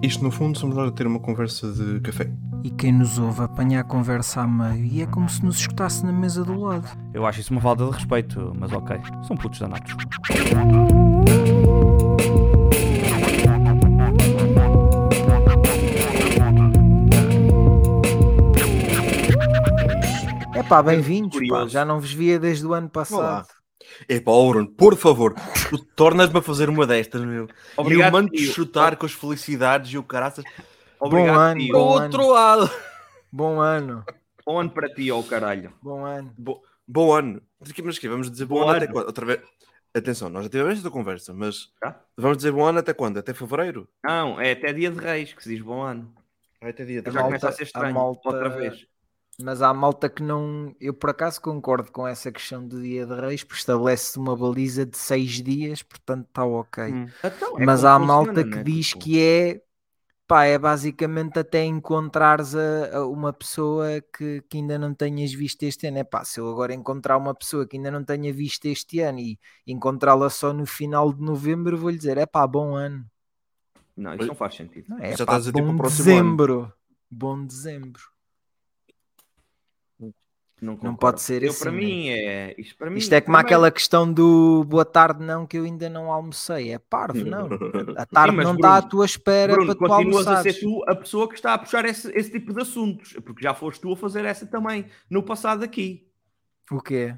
Isto, no fundo, somos nós a ter uma conversa de café. E quem nos ouve apanha a conversa a meio e é como se nos escutasse na mesa do lado. Eu acho isso uma falta de respeito, mas ok. São putos danados. É pá, bem-vindos, pá. Já não vos via desde o ano passado. Olá. Epá, ó, Bruno, por favor, tu tornas-me a fazer uma destas, meu. e eu Obrigado, mando tio. chutar com as felicidades e o caraças Obrigado, Bom ano, tio. bom outro lado. Bom ano, Bom ano para ti, ó caralho. bom ano. Bo- bom ano. Mas que vamos dizer bom, Bom ano até ano. quando? Outra vez. Atenção, nós já tivemos esta conversa, mas Já? vamos dizer bom ano até quando? Até fevereiro? Não, é até dia de reis que se diz bom ano. Vai até dia Já A de- malta- começa a ser a estranho. malta- Outra vez. Mas há malta que não. Eu por acaso concordo com essa questão do dia de reis, porque estabelece uma baliza de seis dias, portanto está ok. Hum. Então, é Mas como há malta que né? diz Tipo, que é pá, é basicamente até encontrares a, a uma pessoa que, que ainda não tenhas visto este ano. É pá, se eu agora encontrar uma pessoa que ainda não tenha visto este ano e encontrá-la só no final de novembro, vou-lhe dizer: é pá, bom ano. Não, isso não faz sentido. Não, é Já pá, estás a bom o próximo dezembro. Bom dezembro. Não, Não pode ser Eu, assim, Para né? mim é. Isto, para mim, Isto é como primeiro- aquela questão do boa tarde, não, que eu ainda não almocei. É parvo, não. A tarde mas não está à tua espera Bruno, para tu continuas a ser tu a pessoa que está a puxar esse, esse tipo de assuntos, porque já foste tu a fazer essa também no passado aqui. O quê?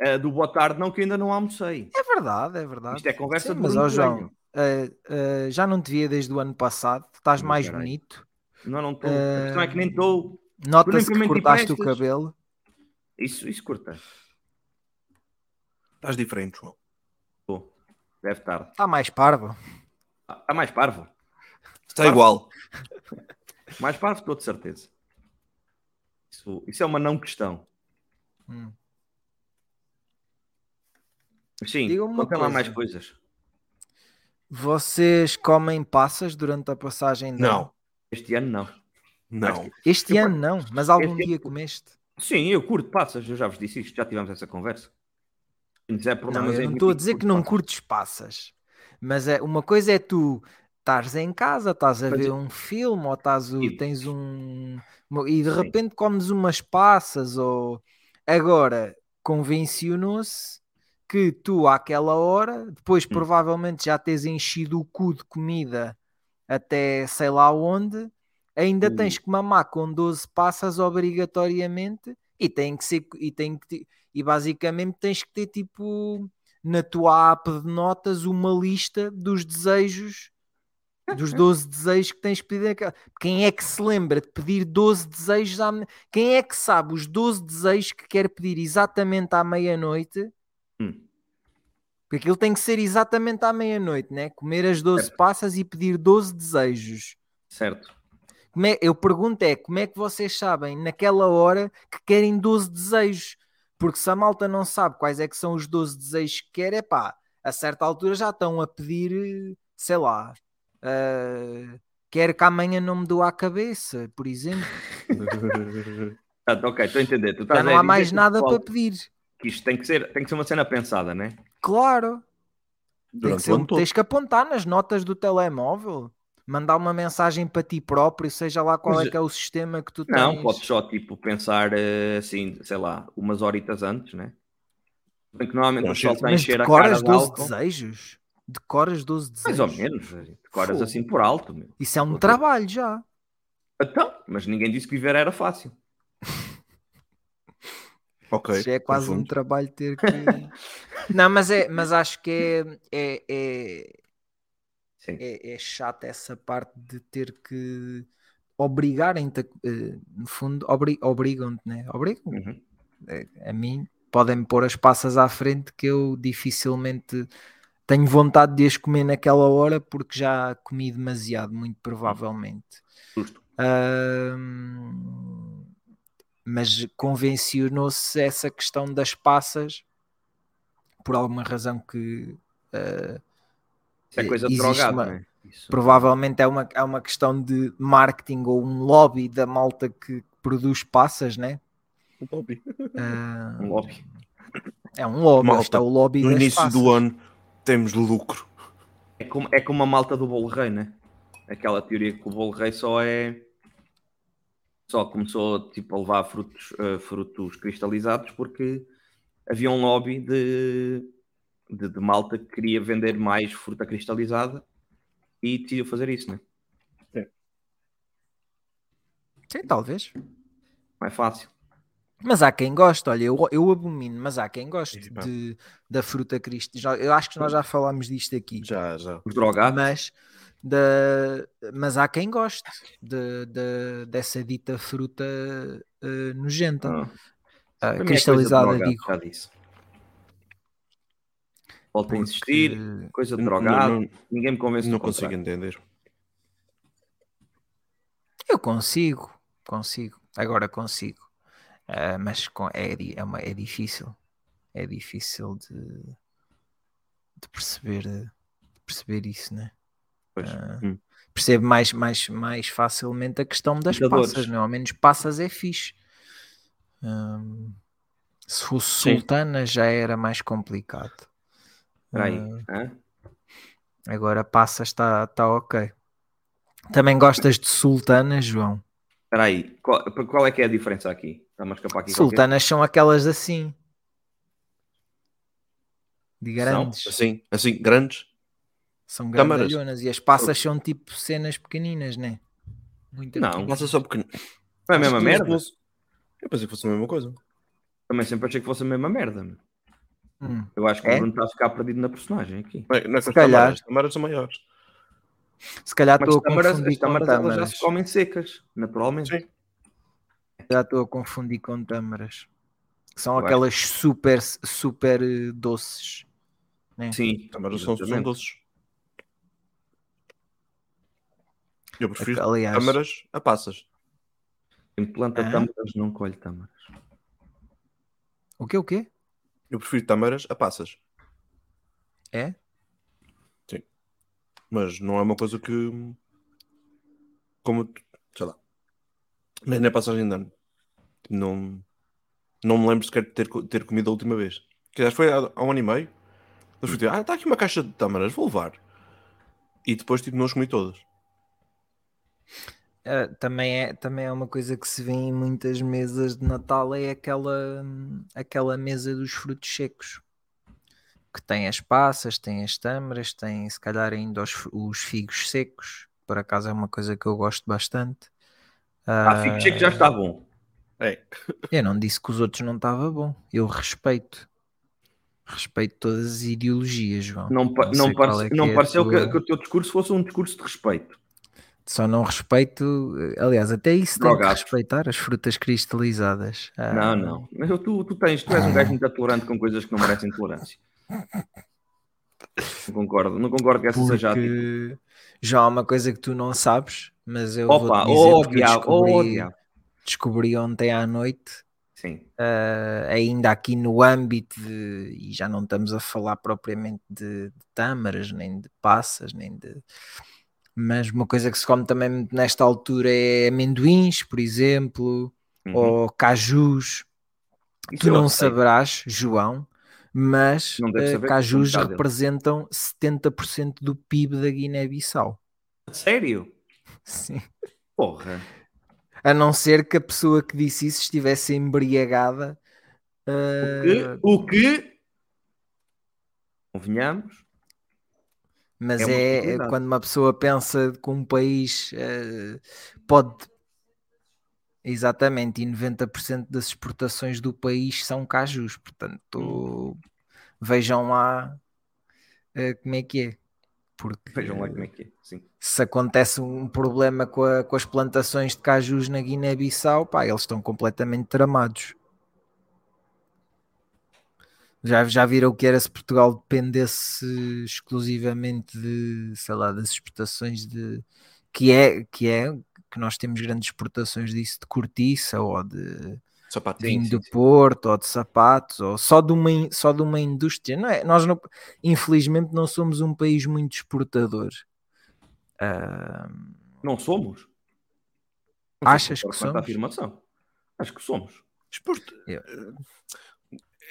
Eh, do boa tarde, não, que ainda não almocei. É verdade, é verdade. Isto é conversa Sim, de mas ó João, ah, ah, já não te via desde o ano passado, estás mais bonito, Não, não estou. Eh, A questão é que nem estou. nota-se que cortaste o cabelo. Isso, isso curta. Estás diferente, João. Deve estar. Está mais parvo. Está mais parvo. Está Parvo. igual. Mais parvo, estou de certeza. Isso, isso é uma não questão. Hum. Sim, contem lá mais coisas. Vocês comem passas durante a passagem de ano? Não, Este ano não. não. Este Eu- ano não, mas algum Este- dia comeste? Sim, eu curto passas, eu já vos disse isto, já tivemos essa conversa. Se quiser Não, eu não estou a dizer que não passas. curtes passas, mas é, uma coisa é tu estares em casa, estás a Mas ver eu- um filme ou estás o- Sim. tens um e de Sim. repente comes umas passas ou agora convencionou-se que tu àquela hora, depois Hum. provavelmente já tens enchido o cu de comida até sei lá onde, ainda Uh. tens que mamar com 12 passas obrigatoriamente e tem que ser e tem que e basicamente tens que ter tipo na tua app de notas uma lista dos desejos dos 12 desejos que tens que pedir quem é que se lembra de pedir 12 desejos à... quem é que sabe os 12 desejos que quer pedir exatamente à meia-noite Hum. porque aquilo tem que ser exatamente à meia-noite né? comer as 12 passas e pedir 12 desejos Certo. Como é- eu pergunto é como é que vocês sabem naquela hora que querem 12 desejos? Porque se a malta não sabe quais é que são os 12 desejos que quer, é pá, a certa altura já estão a pedir, sei lá, ah, quero que amanhã não me doa a cabeça, por exemplo. Ah, ok, estou a entender. Tu estás Já não há mais nada para pedir. que isto tem que, ser, tem que ser uma cena pensada, né? Claro, tem que ser tens que apontar nas notas do telemóvel. Mandar uma mensagem para ti próprio, seja lá qual Mas- é que é o sistema que tu tens. Não, podes só tipo pensar eh, assim, sei lá, umas horitas antes, né? Bem que normalmente Não, o pessoal está a encher a cara decoras de 12 álcool. desejos? Decoras 12 desejos? Mais ou menos, decoras Fogo. assim por alto. Meu. Isso é um trabalho já. Então, mas ninguém disse que viver era fácil. Ok. Isso é quase um trabalho ter que. não, mas, é, mas acho que é, é, é. É, é chato essa parte de ter que obrigarem-te, a- eh, no fundo, obri, obrigam-te, né? Obrigam Uhum. a mim, podem-me pôr as passas à frente que eu dificilmente tenho vontade de as comer naquela hora porque já comi demasiado, muito provavelmente. Justo. Mas convencionou-se essa questão das passas por alguma razão que ah, Isso é coisa de drogado, uma- né? Isso. provavelmente é uma, é uma questão de marketing ou um lobby da malta que produz passas, né? Ah, Um lobby. É um lobby, Malta, está o lobby No das início passas. do ano temos lucro. É como, é como a malta do bolo rei, né? aquela teoria que o bolo rei só é só começou tipo, a levar frutos, uh, frutos cristalizados porque havia um lobby de, de, de, malta que queria vender mais fruta cristalizada e decidiu fazer isso, né? Sim. Sim, talvez. Não é fácil. Mas há quem goste, olha, eu, eu abomino, mas há quem goste de, da fruta cristalizada. Eu acho que nós já falámos disto aqui. Já, já. Os drogados. Mas da, mas há quem goste de, de dessa dita fruta uh, nojenta. Ah. Uh, cristalizada, é digo. Já disse. Volto a insistir, coisa de drogado, não, ninguém me convence. Não consigo entender. Eu consigo, consigo, agora consigo, uh, mas é, é, uma, é difícil, é difícil de, de perceber, de perceber isso, né? Uh, Percebe mais, mais, mais facilmente a questão das passas, não? É? ao menos passas é fixe. Um, se fosse Sim. sultana já era mais complicado. Uh, agora passas está tá ok. Também gostas de sultana, João? Espera aí, qual, qual, é que é a diferença aqui? aqui Sultanas qualquer? são aquelas assim. De grandes. São, assim, assim, grandes. São grandalhonas e as passas são tipo cenas pequeninas, né? Muito não, passas só pequeninas. Não é a mesma merda? Fosse... Eu pensei que fosse a mesma coisa. Também sempre achei que fosse a mesma merda. Hum. Eu acho que é? o Bruno está a ficar perdido na personagem aqui. Não é Se calhar. As tamaras são maiores. Se calhar estou a confundir as tamaras, com tâmaras. já se comem secas, naturalmente. Sim. Já estou a confundir com tâmaras. São Eu aquelas super, super eh, doces. Né? Sim, tâmaras são, são doces. Eu prefiro Aliás, tâmaras a passas. Quem planta ah. tâmaras não colhe tâmaras. O que o quê? Eu prefiro tâmaras a passas. É? Sim. Mas não é uma coisa que. Como. Sei lá. Mas nem é passagem de ano. Não. Não me lembro sequer de ter, ter comido a última vez. Que foi há, há um ano e meio. Eu fui, ah, está aqui uma caixa de tâmaras, vou levar. E depois, tipo, não os comi todas. Uh, também, é, também é uma coisa que se vê em muitas mesas de Natal é aquela, aquela mesa dos frutos secos que tem as passas, tem as tâmaras, tem se calhar ainda os, os figos secos. Por acaso é uma coisa que eu gosto bastante. Uh, ah, figos secos já está bom. É. Eu não disse que os outros não estava bom. Eu respeito. Respeito todas as ideologias, João. Não, não, não, é não é pareceu tua... que, que o teu discurso fosse um discurso de respeito. Só não respeito, aliás, até isso tem que respeitar as frutas cristalizadas. Ah, não, não. tu, tu, tens, tu és um gajo muito tolerante com coisas que não merecem tolerância. Não concordo, não concordo que essa porque seja a Já há uma coisa que tu não sabes, mas eu Opa, vou dizer oh, descobri, oh, descobri ontem à noite. Sim. Uh, ainda aqui no âmbito de, e já não estamos a falar propriamente de, de tâmaras, nem de passas, nem de mas uma coisa que se come também nesta altura é amendoins, por exemplo, uhum. ou cajus. Isso tu não saberás, João, mas uh, cajus representam 70% do PIB da Guiné-Bissau. Sério? Sim. Porra. A não ser que a pessoa que disse isso estivesse embriagada. Uh... O que? O que? Convenhamos? Mas é, é quando uma pessoa pensa que um país uh, pode. Exatamente, e 90% das exportações do país são cajus, portanto hum. vejam lá uh, como é que é. Porque vejam lá como é que é. Sim. se acontece um problema com, a, com as plantações de cajus na Guiné-Bissau, pá, eles estão completamente tramados. Já, já viram o que era se Portugal dependesse exclusivamente de, sei lá, das exportações de que é que é que nós temos grandes exportações disso de cortiça ou de vinho do Porto ou de sapatos ou só de uma só de uma indústria não é? Nós não, infelizmente não somos um país muito exportador. Uh... não somos? Não achas que somos? afirmação. Acho que somos. Exporto... Eu...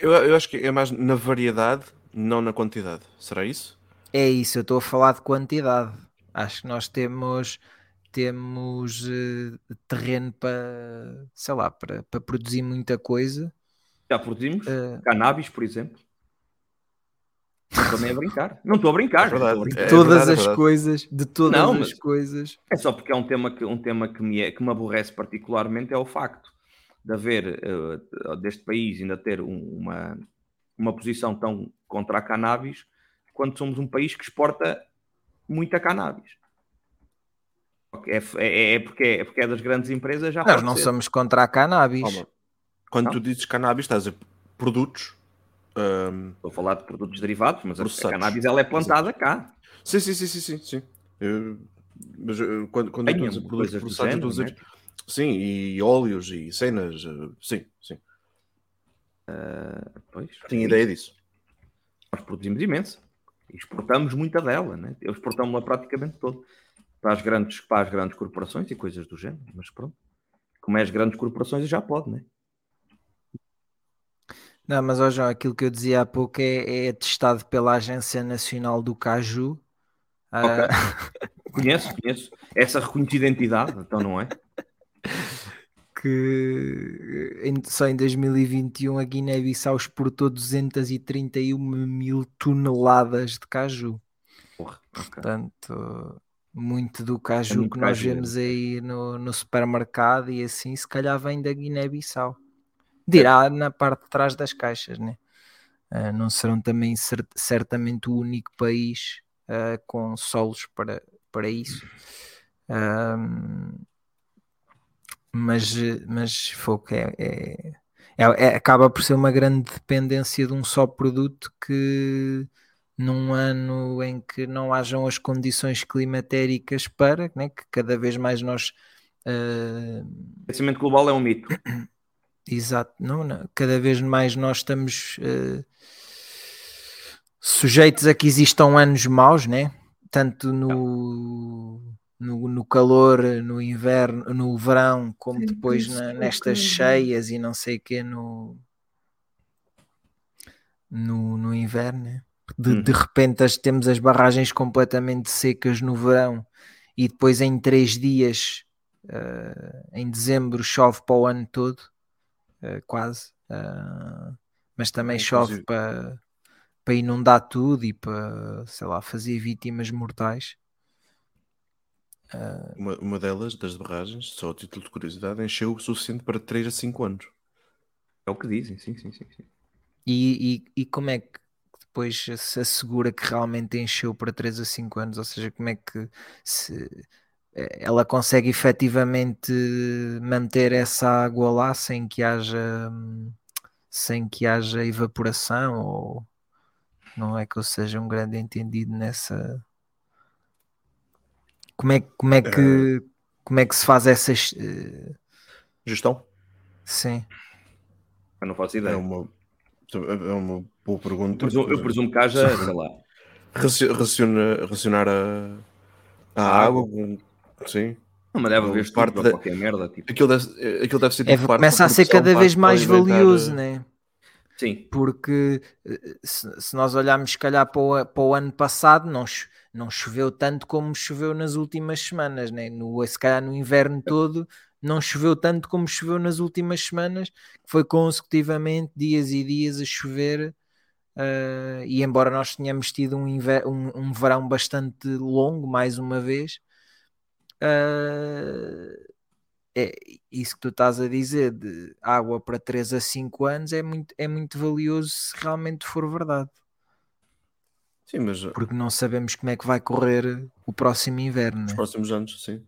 Eu, eu acho que é mais na variedade, não na quantidade. Será isso? É isso, eu estou a falar de quantidade. Acho que nós temos temos uh, terreno para, sei lá, para, para produzir muita coisa. Já produzimos uh, cannabis, por exemplo. Não estou nem a brincar. Não estou a brincar. É verdade. A brincar. É, todas verdade, as é coisas, de todas não, as coisas. É só porque é um tema que, um tema que, me, é, que me aborrece particularmente é o facto de haver, uh, deste país, ainda ter um, uma, uma posição tão contra a cannabis, quando somos um país que exporta muita cannabis. É, é, é, porque, é porque é das grandes empresas já Nós não ser. somos contra a cannabis. quando não? tu dizes cannabis, estás a produtos. Um... Estou a falar de produtos derivados, mas a, a cannabis ela é plantada Exato. cá. Sim, sim, sim, sim, sim. Eu, mas quando, quando eu digo produtos processados, género? Sim, e óleos e cenas, eh, sim, sim. Uh, pois, Tinha ideia disso. Nós produzimos imenso. Exportamos muita dela, né? Exportamos-la praticamente toda para as, grandes, para as grandes corporações e coisas do género. Mas pronto, como é as grandes corporações, já pode, né? Não, mas ó João, aquilo que eu dizia há pouco é, é testado pela Agência Nacional do Caju. Okay. Uh... conheço, conheço. Essa reconhecida entidade, então não é? Que só em 2021 a Guiné-Bissau exportou 231 mil toneladas de caju. Porra, okay. Portanto, muito do caju é muito que nós caju. vemos aí no, no, supermercado e assim, se calhar vem da Guiné-Bissau. Dirá na parte de trás das caixas, né? Uh, não serão também cert certamente o único país uh, com solos para, para isso. Uh, mas, mas fogo é, é, é, é, acaba por ser uma grande dependência de um só produto que num ano em que não hajam as condições climatéricas para né, que cada vez mais nós uh... aquecimento global é um mito exato, não, não, cada vez mais nós estamos uh, sujeitos a que existam anos maus, né? tanto no no, no calor, no inverno, no verão, como Sim, depois na, nestas cheias e não sei o que no, no, no inverno. Né? De, hum. de repente as, temos as barragens completamente secas no verão e depois em três dias, uh, em dezembro, chove para o ano todo, uh, quase. Uh, mas também é, chove para, para inundar tudo e para, sei lá, fazer vítimas mortais. Uh... Uma, uma delas, das barragens, só a título de curiosidade, encheu o suficiente para 3 a 5 anos. É o que dizem, sim, sim, sim. sim. E, e, e como é que depois se assegura que realmente encheu para 3 a 5 anos? Ou seja, como é que se eh, ela consegue efetivamente manter essa água lá sem que haja sem que haja evaporação ou não é que eu seja um grande entendido nessa como é, como é, que, uh, como é que se faz essa uh... gestão? Sim. Eu não faço ideia. É uma, é uma boa pergunta. Eu presumo, eu presumo que haja, sei lá. Raciona, racionar a, a água, sim. Não, mas deve haver parte da qualquer merda. Tipo. Aquilo, deve, aquilo deve ser é, começa a ser cada vez mais valioso, né? Sim. Porque eh, se, se, nós olharmos, se calhar, para o, para o ano passado, não, não choveu tanto como choveu nas últimas semanas, né? no, se calhar no inverno todo não choveu tanto como choveu nas últimas semanas, foi consecutivamente dias e dias a chover. Uh, e embora nós tenhamos tido um, um, um, verão bastante longo, mais uma vez, uh, é isso que tu estás a dizer de água para 3 a 5 anos é muito, é muito valioso se realmente for verdade. Sim, mas... Porque não sabemos como é que vai correr o próximo inverno. Os né? próximos anos, sim.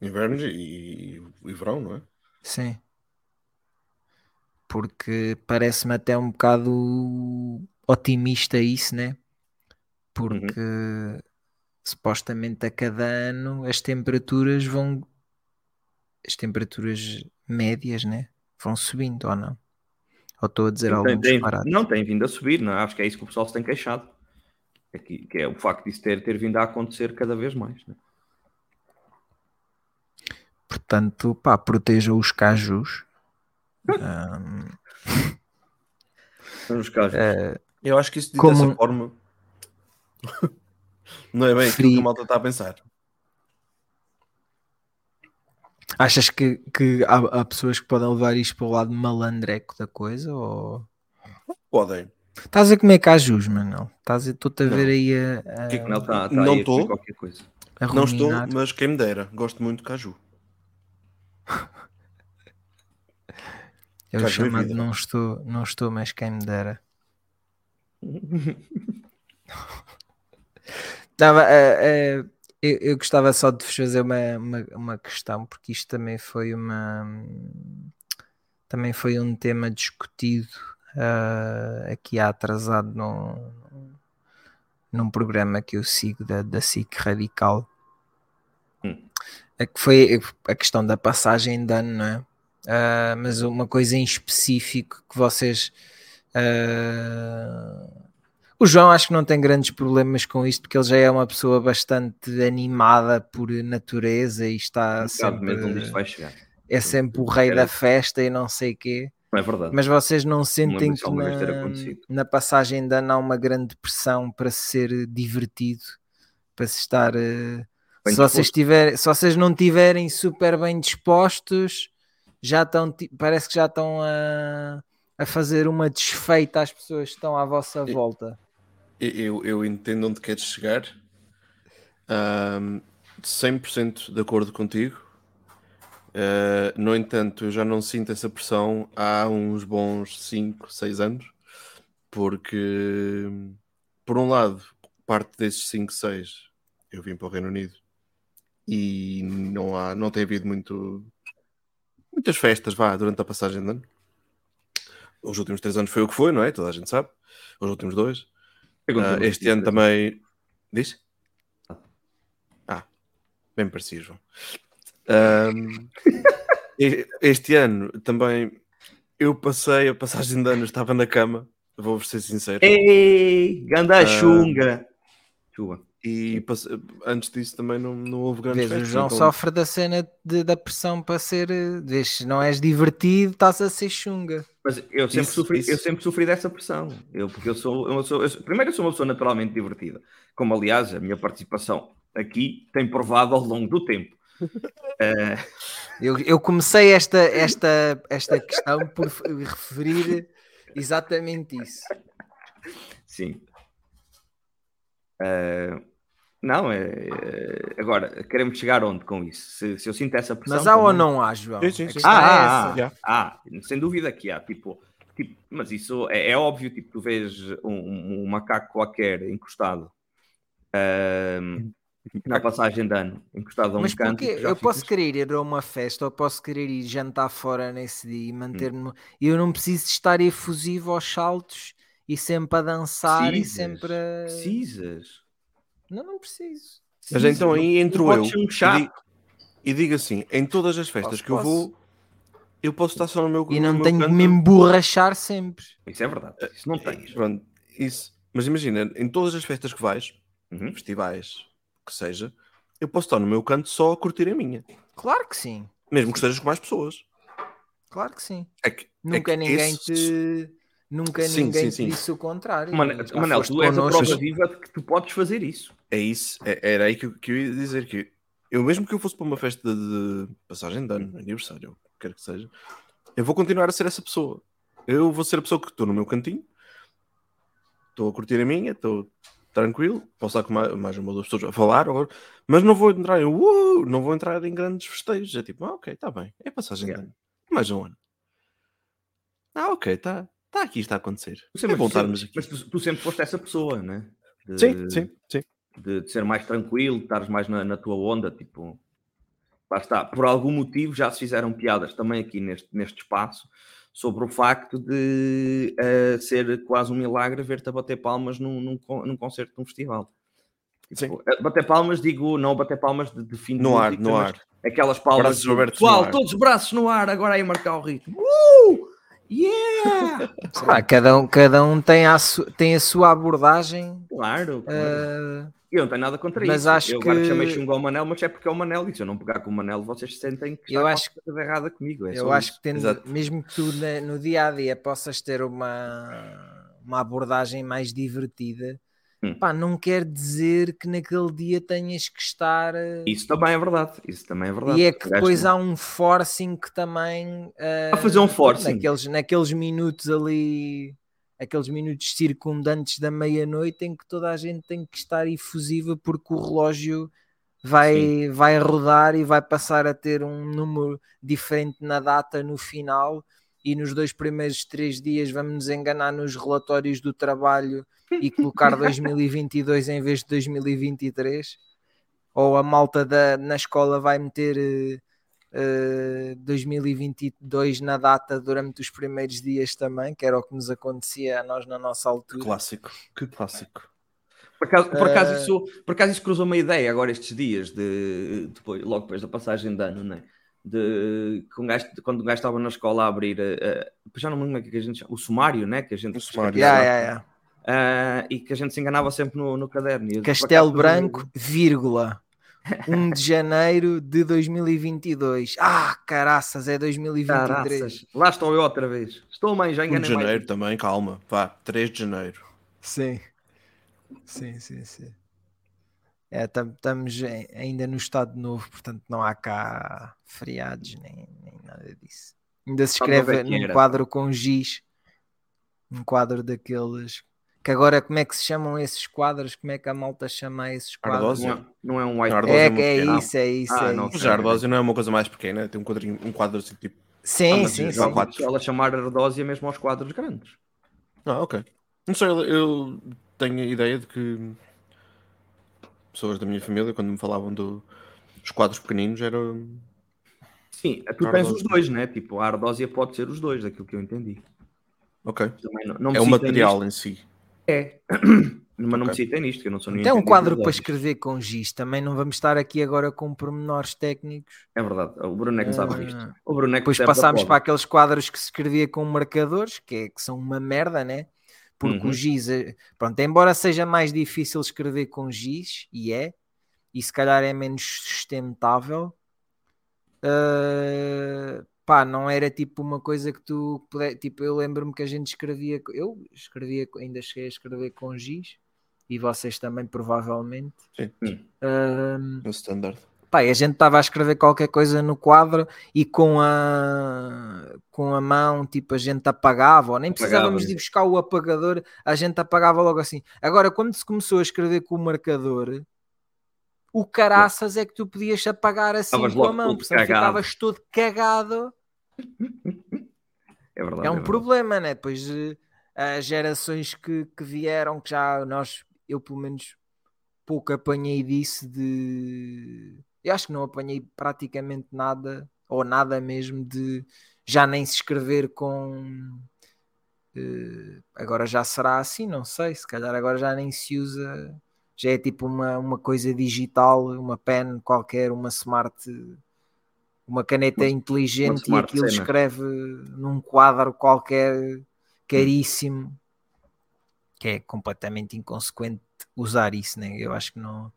Inverno e, e, e verão, não é? Sim. Porque parece-me até um bocado otimista isso, né? Porque uhum. supostamente a cada ano as temperaturas vão. As temperaturas médias, né? Vão subindo ou não? Ou estou a dizer algo tem, Não, tem vindo a subir, não? É? acho que é isso que o pessoal se tem queixado. É que, que é o facto disso ter, ter vindo a acontecer cada vez mais. Né? Portanto, pá, proteja os cajus. um... Os cajus. É... Eu acho que isso de Como... dessa forma não é bem aquilo que a malta está a pensar. Achas que, que há, há pessoas que podem levar isto para o lado malandreco da coisa? Ou... Podem. Estás a comer cajus, Manel? Estás a- Estou-te a ver Não. aí a, a, Que- Não, tá, tá Não a Não estou, mas quem me dera. Gosto muito de caju. É o é chamado vida. não estou, não estou, mas quem me dera. Tava, eh, eh, eu, eu gostava só de vos fazer uma, uma, uma questão, porque isto também foi uma também foi um tema discutido ah, aqui há atrasado num, num programa que eu sigo da, da SIC Radical. Hum. Que foi a questão da passagem de ano, não é? Ah, mas uma coisa em específico que vocês. ah, o João acho que não tem grandes problemas com isto, porque ele já é uma pessoa bastante animada por natureza e está Um medo onde sempre, isto vai chegar. é sempre o rei da festa e não sei quê. Não é verdade. Mas vocês não sentem que na, na passagem de ano há uma grande pressão para ser divertido, para se estar. eh, se, vocês disposto. tiver, se vocês não estiverem super bem dispostos, já estão, parece que já estão a, a fazer uma desfeita às pessoas que estão à vossa volta. Eu, eu entendo onde queres chegar. Ahm, 100% de acordo contigo. Ah, no entanto, eu já não sinto essa pressão há uns bons 5, 6 anos. Porque, por um lado, parte desses 5, 6 eu vim para o Reino Unido e não, há, não tem havido muito, muitas festas vá, durante a passagem de ano. Os últimos 3 anos foi o que foi, não é? Toda a gente sabe. Os últimos dois. Ah, muito este ano também. Diz? Ah, bem parecido, João. Ahm, e- este ano também eu passei a passagem de ano, estava na cama, vou-vos ser sincero. Ei, ganda Ah. chunga. Chuva. E antes disso também não, não houve grandes Vês, o. João então- sofre da cena de- da pressão para ser. eh, Vês, se não és divertido, estás a ser chunga. Mas eu sempre, Isso- sofri, isso. eu sempre sofri dessa pressão. Eu, porque eu sou, eu sou- eu sou- primeiro, eu sou uma pessoa naturalmente divertida. Como, aliás, a minha participação aqui tem provado ao longo do tempo. Eh, Eu, eu comecei esta, esta, esta questão por referir exatamente isso. sim. Eh, não, é. é- Agora, queremos chegar onde com isso? Se, se eu sinto essa pressão. Mas há ou não há, João? Sim, sim, sim. questão é Ah, essa. ah, ah, sem dúvida que há, tipo, tipo mas isso é, é óbvio, tipo, tu vês um, um macaco qualquer encostado ahm, na passagem de ano, encostado a um Mas canto. já Eu posso ficas- querer ir a uma festa ou posso querer ir jantar fora nesse dia e Hum. manter-me. E eu não preciso de estar efusivo aos saltos e sempre a dançar Precisas, e sempre a... Precisas. Não, não preciso. Mas Precisas, então aí entro eu um e, e digo assim: em todas as festas Posso, que eu vou, eu posso estar só no meu E não meu tenho que canto. me emborrachar sempre. Isso é verdade, isso não tens. Pronto, isso. Mas imagina, em todas as festas que vais, Uhum. festivais, que seja, eu posso estar no meu canto só a curtir a minha. Claro que sim. Mesmo que estejas com mais pessoas. Claro que sim. É que, é Nunca que ninguém esses- te. Nunca Sim, ninguém sim, te sim. disse o contrário. Manel, tu és a prova viva de que tu podes fazer isso. É isso, é- era aí que eu, que eu ia dizer que eu mesmo que eu fosse para uma festa de passagem de ano, aniversário, quer que seja, eu vou continuar a ser essa pessoa. Eu vou ser a pessoa que estou no meu cantinho, estou a curtir a minha, estou tranquilo, posso estar com mais, mais uma ou duas pessoas a falar, ou- mas não vou entrar em "Uou", não vou entrar em grandes festejos. É tipo, ah, ok, está bem, é passagem Yeah. de ano, mais um ano. Ah, ok, está tá aqui, está a acontecer. Tu sempre- é bom estarmos aqui. Mas tu, tu sempre foste essa pessoa, né? De- Sim, sim, sim. De, de ser mais tranquilo, de estares mais na, na tua onda, tipo, lá está. Por algum motivo já se fizeram piadas também aqui neste, neste espaço sobre o facto de eh, ser quase um milagre ver-te a bater palmas num, num, num concerto de um festival. Tipo, eh, bater palmas, digo, não bater palmas de, de fim de No ar, no mas ar. Aquelas palmas. Pessoal, ar." todos os braços no ar, agora aí marcar o ritmo. Uh! Yeah! Sei lá, cada, um, cada um tem a, su- tem a sua abordagem. claro, claro. eh, Eu não tenho nada contra Mas isso. acho eu agora que- chamei chungo ao Manel, mas é porque é o Manel. E se eu não pegar com o Manel, vocês sentem que Eu está acho coisa errada comigo. É eu acho isso. que tendo, Exato. mesmo que tu na- no dia a dia possas ter uma, uma abordagem mais divertida, Hum. pá, não quer dizer que naquele dia tenhas que estar. eh, Isso também é verdade. Isso também é verdade. E é que depois há um forcing que também. eh, A fazer um forcing. Naqueles, naqueles minutos ali, aqueles minutos circundantes da meia-noite em que toda a gente tem que estar efusiva porque o relógio vai, vai rodar e vai passar a ter um número diferente na data no final. E nos dois primeiros três dias vamos nos enganar nos relatórios do trabalho e colocar 2022 em vez de 2023 ou a malta da, na escola vai meter eh, eh, 2022 na data durante os primeiros dias também, que era o que nos acontecia a nós na nossa altura. Clássico. Que clássico. Por acaso, por, acaso Eh, isso, por acaso isso cruzou uma ideia agora estes dias, de, depois, logo depois da passagem de ano, né? De, que um gajo- quando um gajo estava na escola a abrir, eh, já não me lembro é que a gente o sumário, né? Que a gente O sumário, Yeah, yeah, yeah. Ah, e que a gente se enganava sempre no, no caderno. Castelo acaso, Branco, vírgula. 1 de janeiro de 2022. Ah, caraças, é 2023. Caraças, lá estou eu outra vez. Estou, mãe, já 1 de enganei mais. janeiro também, calma. Vá, 3 de janeiro. Sim. Sim, sim, sim. É, estamos ainda no estado novo, portanto não há cá feriados nem, nem nada disso. Ainda se escreve quem num quadro com giz, um quadro daqueles. Que agora, como é que se chamam esses quadros? Como é que a malta chama esses quadros? Ardósia. Não é, não é um white Ardósia É, é que é pequeno. isso, é isso, Ah, é não isso. O sei. Jardósia não é uma coisa mais pequena, tem um quadrinho, um quadro assim tipo. Sim, Ah, sim, sim. quatro. pessoal a chamar ardósia mesmo aos quadros grandes. Ah, ok. Não sei, eu- tenho a ideia de que pessoas da minha família, quando me falavam do- dos quadros pequeninos, era. Sim, tu tens os dois, né? Tipo, a ardósia pode ser os dois, daquilo que eu entendi. Ok. Não, não É o material em si. É. Mas não me citem nisto, que eu não sou nenhum Tem um quadro para escrever com giz. Também não vamos estar aqui agora com pormenores técnicos. É verdade, o Bruno é que sabe Ah, disto. O Bruno é que Depois passámos para aqueles quadros que se escrevia com marcadores, que, é, que são uma merda, né? Porque Uhum. o giz, eh, pronto, embora seja mais difícil escrever com giz, e é, e se calhar é menos sustentável, eh, pá, não era tipo uma coisa que tu, tipo, eu lembro-me que a gente escrevia, eu escrevia, ainda cheguei a escrever com giz, e vocês também provavelmente. Sim. No standard. Pá, e a gente estava a escrever qualquer coisa no quadro e com a, com a mão, tipo, a gente apagava, ou nem precisávamos de buscar o apagador, a gente apagava logo assim. Agora, quando se começou a escrever com o marcador, o caraças é que tu podias apagar assim Estavas com a mão, porque ficavas todo cagado. É verdade. É um verdade. problema, né? Pois eh, as gerações que, que vieram, que já nós, eu pelo menos pouco apanhei disso de. Eu acho que não apanhei praticamente nada, ou nada mesmo, de já nem se escrever com. eh, agora já será assim, não sei. Se calhar agora já nem se usa. Já é tipo uma, uma coisa digital, uma pen qualquer, uma smart. Uma caneta Uma- inteligente e smart aquilo cena. escreve num quadro qualquer caríssimo que é completamente inconsequente usar isso, né? eu acho que não,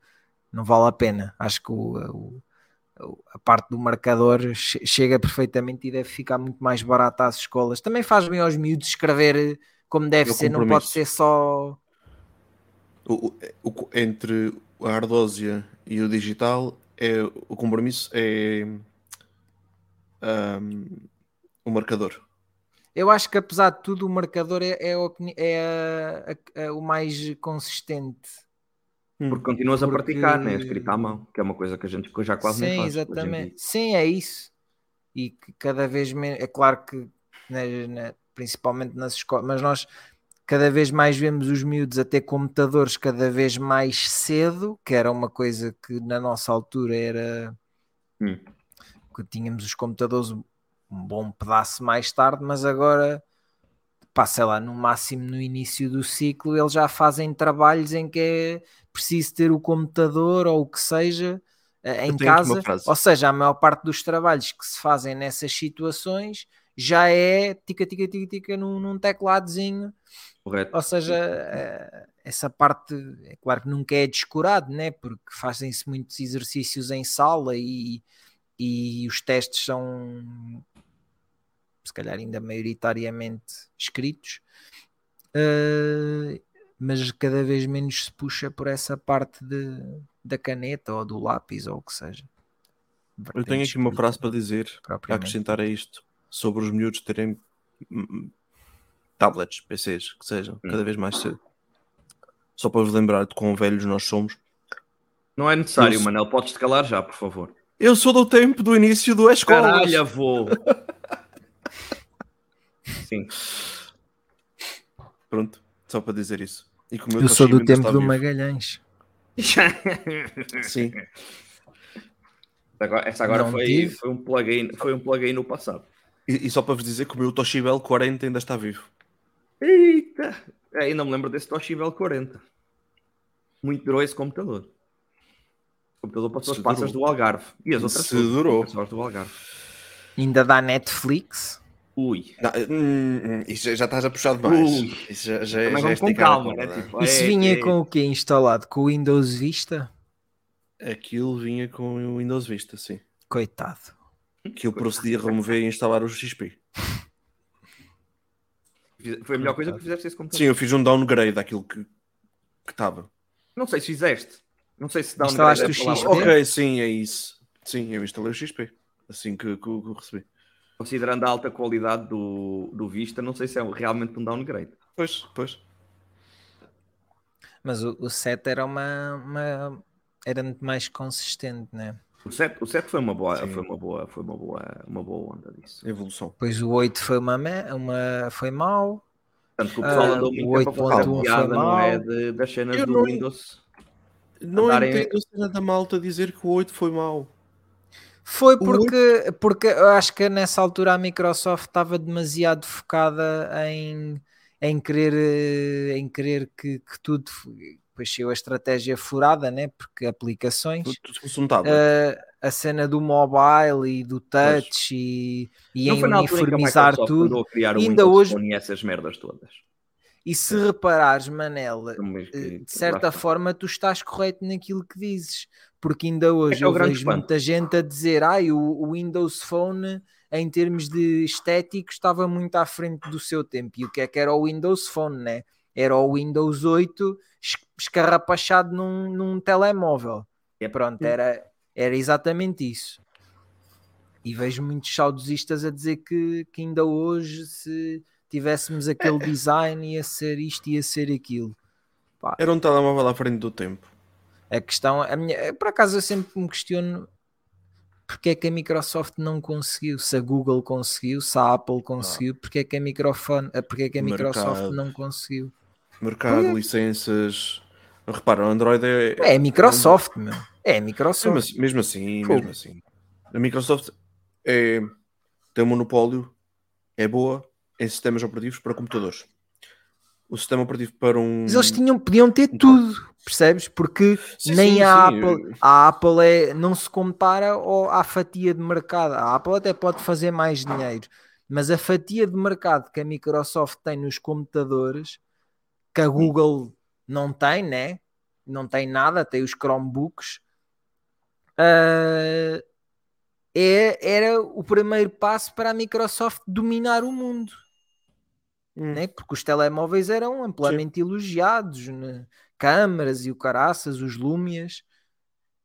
não vale a pena. Acho que o, o- a parte do marcador che- chega perfeitamente e deve ficar muito mais barata às escolas. Também faz bem aos miúdos escrever como deve o ser, não pode compromisso. ser só. O, o- entre a ardósia e o digital, é, o compromisso é ahm, o marcador. Eu acho que apesar de tudo, o marcador é, é, a é a- a- a- o mais consistente. Porque continuas a Porque- praticar, né? A escrita à mão, que é uma coisa que a gente já quase nem Sim, faz. hoje em exatamente. Sim, é isso. E que cada vez menos, é claro que né, né, principalmente nas escolas, mas nós cada vez mais vemos os miúdos a ter computadores cada vez mais cedo, que era uma coisa que na nossa altura era Hum. que tínhamos os computadores um bom pedaço mais tarde, mas agora pá, sei lá, no máximo no início do ciclo eles já fazem trabalhos em que é preciso ter o computador ou o que seja eh, em casa, ou seja, a maior parte dos trabalhos que se fazem nessas situações já é tica tica tica tica num, num tecladozinho, Correto. ou seja, eh, essa parte é claro que nunca é descurado, né? porque fazem-se muitos exercícios em sala e, e os testes são se calhar ainda maioritariamente escritos. Uh, mas cada vez menos se puxa por essa parte de, da caneta ou do lápis ou o que seja. Eu tenho aqui uma frase para dizer, para acrescentar a isto, sobre os miúdos terem tablets, PCs, que sejam, cada vez mais cedo. Só para vos lembrar de quão velhos nós somos. Não é necessário, Eu- Manel. Podes-te calar já, por favor. Eu sou do tempo do início do escola. Caralho, avô! Sim. Pronto, só para dizer isso. E Eu sou do tempo do vivo. Magalhães. Sim. Agora- Essa agora Não foi, tive. foi um plugin, foi um plugin no passado. E, e só para vos dizer que o meu Toshiba L40 ainda está vivo. Eita! É, ainda me lembro desse Toshiba L40. Muito durou esse computador. O computador passou Se as passas durou. do Algarve. E as outras Se durou. do Algarve. Ainda dá Netflix. Ui. Não, hum, hum, isso já, estás a puxar demais. Ui. Isso já, já, Também já é vamos com calma, né? Tipo, Isso é, vinha é- com o quê instalado? Com o Windows Vista? Aquilo vinha com o Windows Vista, sim. Coitado. Que eu procedia a remover e instalar o XP. Foi a melhor coisa que fizeste esse computador. Sim, eu fiz um downgrade daquilo que que estava. Não sei se fizeste. Não sei se dá um Instalaste é o. XP? Ok, sim, é isso. Sim, eu instalei o XP. Assim que, que, que eu recebi. Considerando a alta qualidade do, do Vista, não sei se é realmente um downgrade. Pois, pois. Mas o, o 7 era uma, uma- Era muito mais consistente, né? O 7, o 7 foi uma boa, Sim. foi uma boa, foi uma boa, uma boa onda disso. Evolução. Depois o 8 foi uma, me- uma foi mau. Tanto que o pessoal Ah, andou muito tempo a 8.1 piada, não é? De- das cenas Eu do não- Windows. Não Andarem- entendo a cena da malta dizer que o 8 foi mau. Foi porque, porque eu acho que nessa altura a Microsoft estava demasiado focada em, em querer, eh, em querer que, que tudo. Depois saiu a estratégia furada, né? Porque aplicações. Um eh, a cena do mobile e do touch e, e não em uniformizar tudo. criar Ainda hoje- Phone e essas merdas todas. E se reparares, Manel, eh, de certa forma tu estás correto naquilo que dizes, porque ainda hoje é o eu vejo espanto. muita gente a dizer ai, o, o Windows Phone em termos de estético estava muito à frente do seu tempo. E o que é que era o Windows Phone, né? Era o Windows 8 es- escarrapachado num, num telemóvel. Yep. Pronto, era, era exatamente isso. E vejo muitos saudosistas a dizer que, que ainda hoje, se tivéssemos aquele design, ia ser isto, ia ser aquilo. Era um telemóvel à frente do tempo. A questão, a minha, por acaso eu sempre me questiono porque é que a Microsoft não conseguiu, se a Google conseguiu, se a Apple conseguiu, porque é que a, microfone, porque é que a Microsoft não conseguiu? Mercado, é. licenças. Repara, o Android é. É a Microsoft, meu. É a Mesmo Microsoft. assim, mesmo assim, mesmo assim. A Microsoft é, tem um monopólio, é boa em sistemas operativos para computadores. O sistema operativo para um. Mas eles tinham, podiam ter tudo, percebes? Porque Sim, nem sim, a sim. Apple, a Apple é, não se compara ao- à fatia de mercado. A Apple até pode fazer mais dinheiro, mas a fatia de mercado que a Microsoft tem nos computadores, que a Google não tem, né? Não tem nada, tem os Chromebooks. ah, é, era o primeiro passo para a Microsoft dominar o mundo Hum. né? porque os telemóveis eram amplamente elogiados, né? câmaras e o caraças, os Lumias,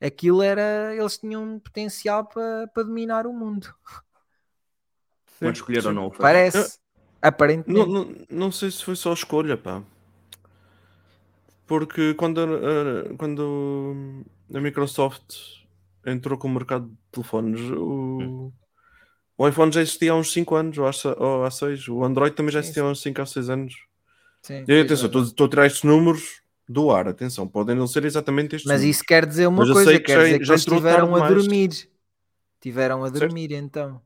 aquilo era, eles tinham um potencial para para dominar o mundo, Quando escolheram não parece, aparentemente. Não, não, não sei se foi só escolha, pá. Porque quando, a- quando a Microsoft entrou com o mercado de telefones, o, o iPhone já existia há uns 5 anos, ou há, ou há 6. O Android também já existia há uns 5 ou 6 anos. Sim. E atenção, estou estou a tirar estes números do ar, atenção, podem não ser exatamente estes Mas números. isso quer dizer uma coisa, que quer já- dizer que já eles tiveram a dormir, tiveram a Certo. dormir então.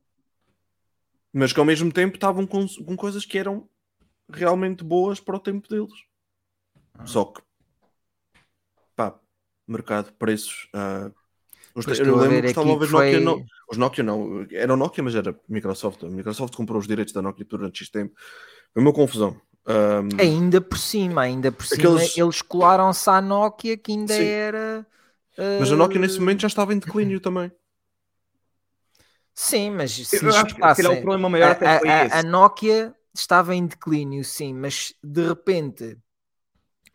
Mas que ao mesmo tempo estavam com, com coisas que eram realmente boas para o tempo deles. Ah. Só que, pá, mercado, preços. ah, os eu a lembro ver que telemóveis que foi- Nokia não. Os Nokia não. Era o Nokia, mas era Microsoft. A Microsoft comprou os direitos da Nokia durante X tempo. Foi uma confusão. Ahm, Ainda por cima, ainda por cima, Aqueles- eles colaram-se à Nokia que ainda Sim. era... mas a Nokia nesse ah, momento já estava em declínio também. Sim, mas se Eu acho que espetassem- o problema maior até a, foi a- esse. a Nokia estava em declínio, sim, mas de repente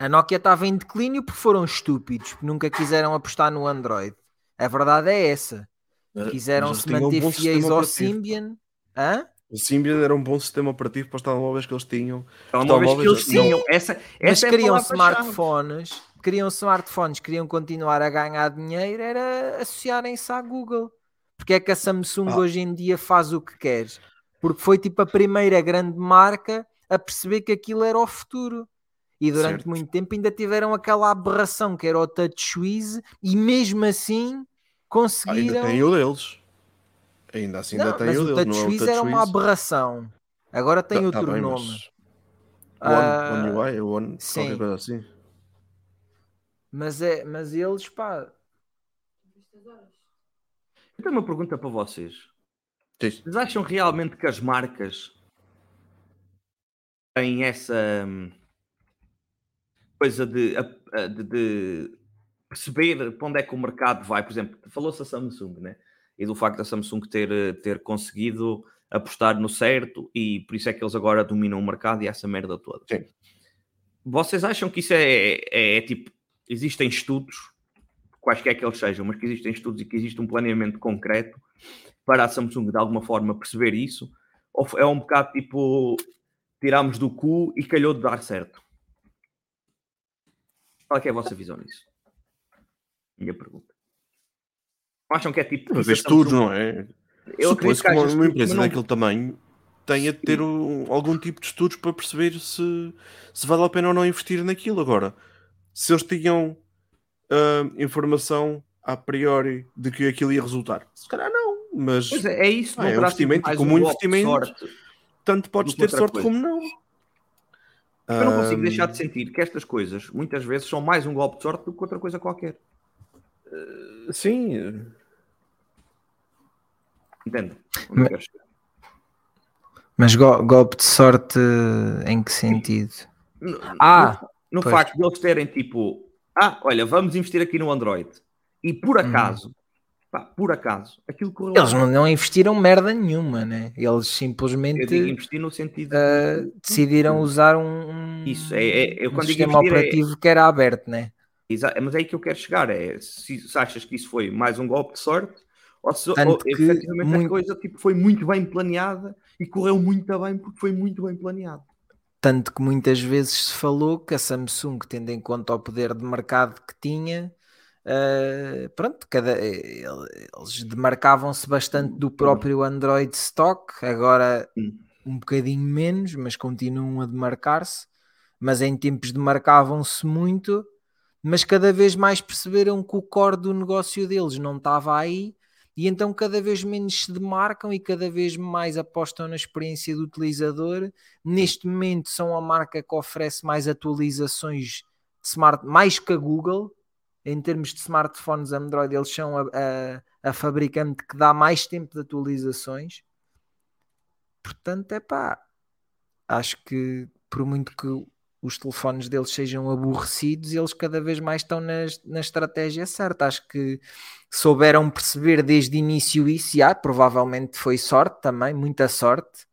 A Nokia estava em declínio porque foram estúpidos, porque nunca quiseram apostar no Android. A verdade é essa. Quiseram se tinham um manter bom fiéis sistema ao. Symbian. Hã? O Symbian era um bom sistema operativo para os telemóveis que eles tinham. Telemóveis que eles telemóveis, não. tinham. Essa, Mas essa é queriam smartphones, queriam smartphones, queriam continuar a ganhar dinheiro, era associarem-se à Google. Porque é que a Samsung Ah. hoje em dia faz o que quer? Porque foi tipo a primeira grande marca a perceber que aquilo era o futuro. E durante Certo. muito tempo ainda tiveram aquela aberração que era o TouchWiz e mesmo assim Ah, ainda conseguiram. tem o deles. Ainda assim não, ainda tem mas o o deles. É o TouchWiz era uma aberração. Agora tem Tá- outro tá bem, nome. mas Ah, One, One UI, One, sim. qualquer coisa assim. Mas, é, mas eles, pá, Eu tenho uma pergunta para vocês. Vocês acham realmente que as marcas têm essa hum, coisa de, de- de perceber para onde é que o mercado vai? Por exemplo, falou-se a Samsung, né? E do facto da Samsung ter, ter conseguido apostar no certo e por isso é que eles agora dominam o mercado e essa merda toda. Sim. Vocês acham que isso é, é- é tipo, existem estudos, quaisquer que eles sejam, mas que existem estudos e que existe um planeamento concreto para a Samsung de alguma forma perceber isso? Ou é um bocado tipo tirámos do cu e calhou de dar certo? Qual é, é a vossa visão nisso? Minha pergunta. Não acham que é tipo. Vez estudos, Samsung- não é? Eu Supõe-se que uma, uma estudos, empresa mas não- daquele tamanho tenha de ter um- algum tipo de estudos para perceber se, se vale a pena ou não investir naquilo. Agora, se eles tinham ah, informação a priori de que aquilo ia resultar, se calhar não, mas Pois é, é isso. Não é sido investimento como um investimento, sorte. tanto podes ter sorte coisa. como não. Eu não consigo Ah, deixar de sentir que estas coisas muitas vezes são mais um golpe de sorte do que outra coisa qualquer. Sim, Entende? Onde eu quero chegar? mas go- golpe de sorte em que sentido? No, Ah, no, no facto de eles terem tipo, ah, olha, vamos investir aqui no Android e por acaso, pá, por acaso, aquilo correu. Eles não, não investiram merda nenhuma, né? Eles Eu simplesmente investir no sentido ah, de, decidiram usar um, Isso, é- é- eu um quando digo sistema investir é- operativo que era aberto, né? Exa- mas é aí que eu quero chegar. É se, se achas que isso foi mais um golpe de sorte, ou se Tanto ou, que efetivamente muito- a coisa tipo, foi muito bem planeada e correu muito bem porque foi muito bem planeado. Tanto que muitas vezes se falou que a Samsung, tendo em conta o poder de mercado que tinha, eh, pronto, cada, eh, eles demarcavam-se bastante do próprio Android stock, agora um bocadinho menos, mas continuam a demarcar-se, mas em tempos demarcavam-se muito, mas cada vez mais perceberam que o core do negócio deles não estava aí e então cada vez menos se demarcam e cada vez mais apostam na experiência do utilizador. Neste momento são a marca que oferece mais atualizações de smart, mais que a Google. Em termos de smartphones Android, eles são a, a, a fabricante que dá mais tempo de atualizações. Portanto, é pá, acho que por muito que os telefones deles sejam aborrecidos, eles cada vez mais estão nas- na estratégia certa. Acho que souberam perceber desde início isso, e ah, provavelmente foi sorte também, muita sorte.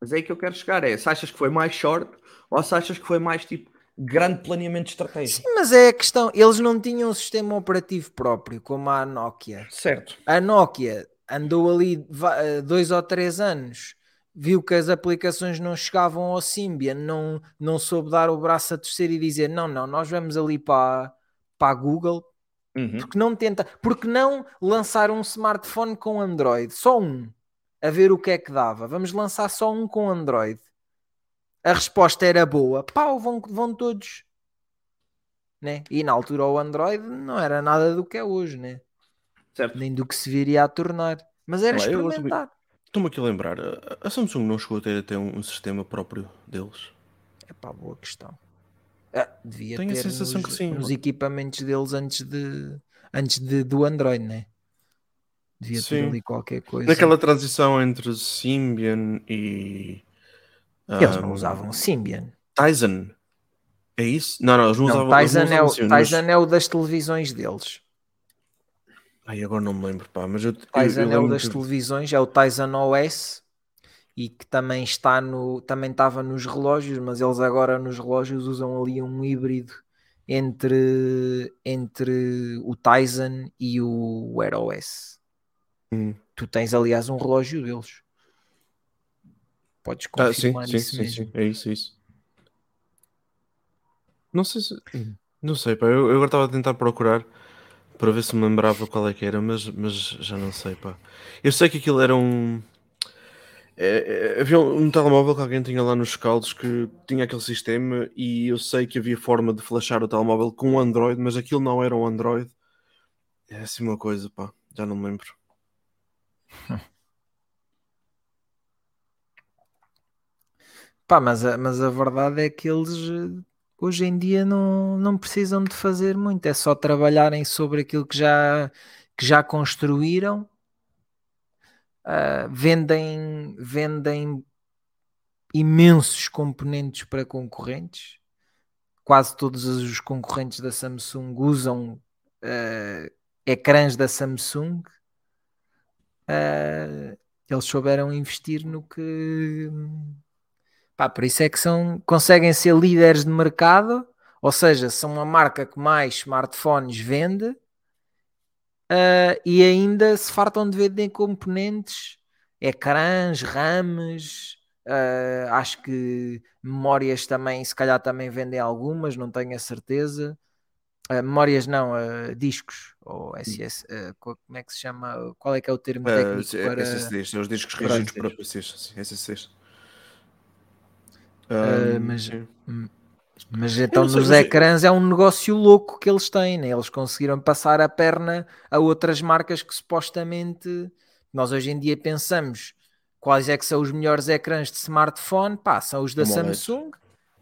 Mas é aí que eu quero chegar. É se achas que foi mais short ou se achas que foi mais tipo grande planeamento estratégico. Sim, mas é a questão, eles não tinham um sistema operativo próprio, como a Nokia. Certo. A Nokia andou ali eh, dois ou três anos, viu que as aplicações não chegavam ao Symbian, não, não soube dar o braço a torcer e dizer não, não, nós vamos ali para, para a Google, Uhum. porque não tenta, porque não lançar um smartphone com Android, só um, a ver o que é que dava. Vamos lançar só um com Android. A resposta era boa, pau, vão, vão todos. Né? E na altura o Android não era nada do que é hoje, né? Certo. nem do que se viria a tornar. Mas era gosto experimentar. Estou-me aqui a lembrar, a- a Samsung não chegou a ter até um, um sistema próprio deles. É pá, boa questão. Ah, devia Tenho a ter sensação nos, que sim. nos equipamentos deles antes de antes de, do Android, né? Devia ter Sim. ali qualquer coisa. Naquela transição entre Symbian e. Eles não ahm, usavam Symbian. Tizen. É isso? Não, não, eles não Não, usavam. não é o, Symbian, mas- Tizen é o das televisões deles. Ai, agora não me lembro, pá, mas eu. eu- Tizen eu é o das que- televisões, é o Tizen OS e que também está no também estava nos relógios, mas eles agora nos relógios usam ali um híbrido entre, entre o Tizen e o Wear OS. Hum. Tu tens, aliás, um relógio deles. Podes Ah, sim, confirmar sim, isso sim, mesmo. sim. É isso, é isso. Não sei se. Não sei, pá. Eu, eu agora estava a tentar procurar para ver se me lembrava qual é que era, mas, mas já não sei, pá. Eu sei que aquilo era um. é, é, havia um, um telemóvel que alguém tinha lá nos caldos que tinha aquele sistema e eu sei que havia forma de flashar o telemóvel com um Android, mas aquilo não era um Android. É assim uma coisa, pá. Já não me lembro. Pá, mas a, mas a verdade é que eles eh, hoje em dia não, não precisam de fazer muito, é só trabalharem sobre aquilo que já, que já construíram. Ah, vendem, vendem imensos componentes para concorrentes. Quase todos os concorrentes da Samsung usam ah, ecrãs da Samsung. Ah, eles souberam investir no que Pá, por isso é que são, conseguem ser líderes de mercado, ou seja, são a marca que mais smartphones vende ah, e ainda se fartam de vender componentes, ecrãs, RAMs, ah, acho que memórias também, se calhar também vendem algumas, não tenho a certeza. Ah, memórias não, ah, discos ou SS, ah, co- como é que se chama? Qual é que é o termo Uh, técnico para SSDs, são os discos SSDs. para PCs, SSDs. Ah, mas- sim. Mas então sei, nos mas- ecrãs é um negócio louco que eles têm, né? Eles conseguiram passar a perna a outras marcas que supostamente nós hoje em dia pensamos quais é que são os melhores ecrãs de smartphone, pá, são os da. Samsung,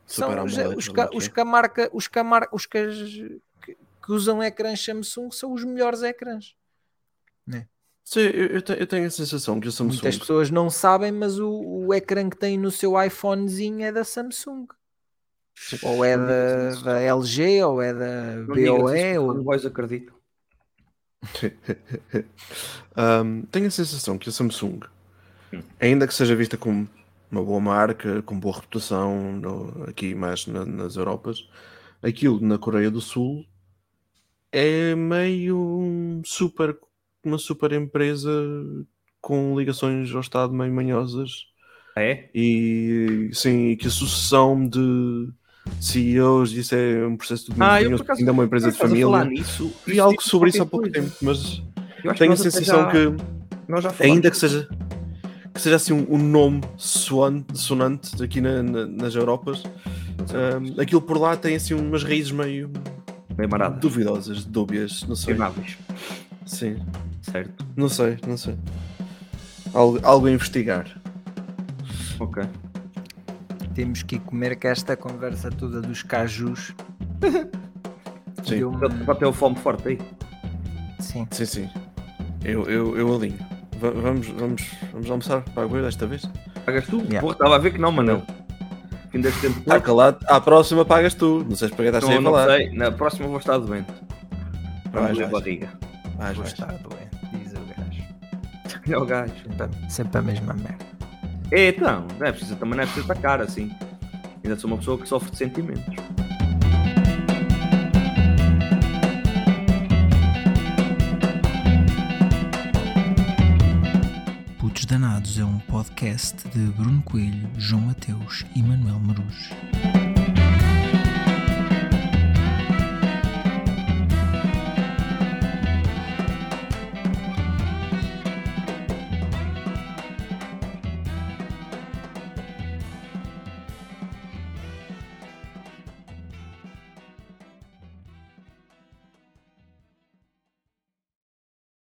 Super são os, AMOLED, os, que, que os é. que a marca, os que, a mar- os que, que- usam ecrãs Samsung são os melhores ecrãs. Sim, eu, eu te- eu tenho a sensação que o Samsung. Muitas pessoas não sabem, mas o, o ecrã que tem no seu iPhonezinho é da Samsung. Ou é Não digas da, da LG, ou é da BOE, ou... os acreditam. Um, tenho a sensação que a Samsung, Hum. ainda que seja vista como uma boa marca, com boa reputação no- aqui mais na- nas Europas, aquilo na Coreia do Sul é meio super, uma super empresa com ligações ao Estado meio manhosas Ah, é? e sim, e que a sucessão de CEOs, isso é um processo de Ah, eu acaso- ainda é uma empresa de família. nisso? Vi algo sobre isso há pouco coisa. tempo, mas tenho a sensação já- que ainda que seja que seja assim um, um nome soante, sonante aqui na- na- nas Europas, hum, aquilo por lá tem assim umas raízes meio Bem duvidosas, dúbias, não sei. Sim, Certo. não sei, não sei. Algo, algo a investigar. Ok. Temos que ir comer que esta conversa toda dos cajus. Sim, ter o fome forte aí. Sim. sim, sim. Eu, eu, eu alinho. Va- vamos, vamos, vamos almoçar para a desta vez? Pagas tu? Yeah. Porra, estava a ver que não, Manel. Fim deste tempo todo. calado. À próxima pagas tu. Não sei se para que estás Não, não falar. sei. Na próxima vou estar doente. Vai a vais. barriga. Vais, Vou vais. estar doente. É o gajo. Sempre, sempre a mesma merda. É, então, não é preciso, também não é preciso atacar assim. Ainda sou uma pessoa que sofre de sentimentos. Putos Danados é um podcast de Bruno Coelho, João Mateus e Manuel Marujo.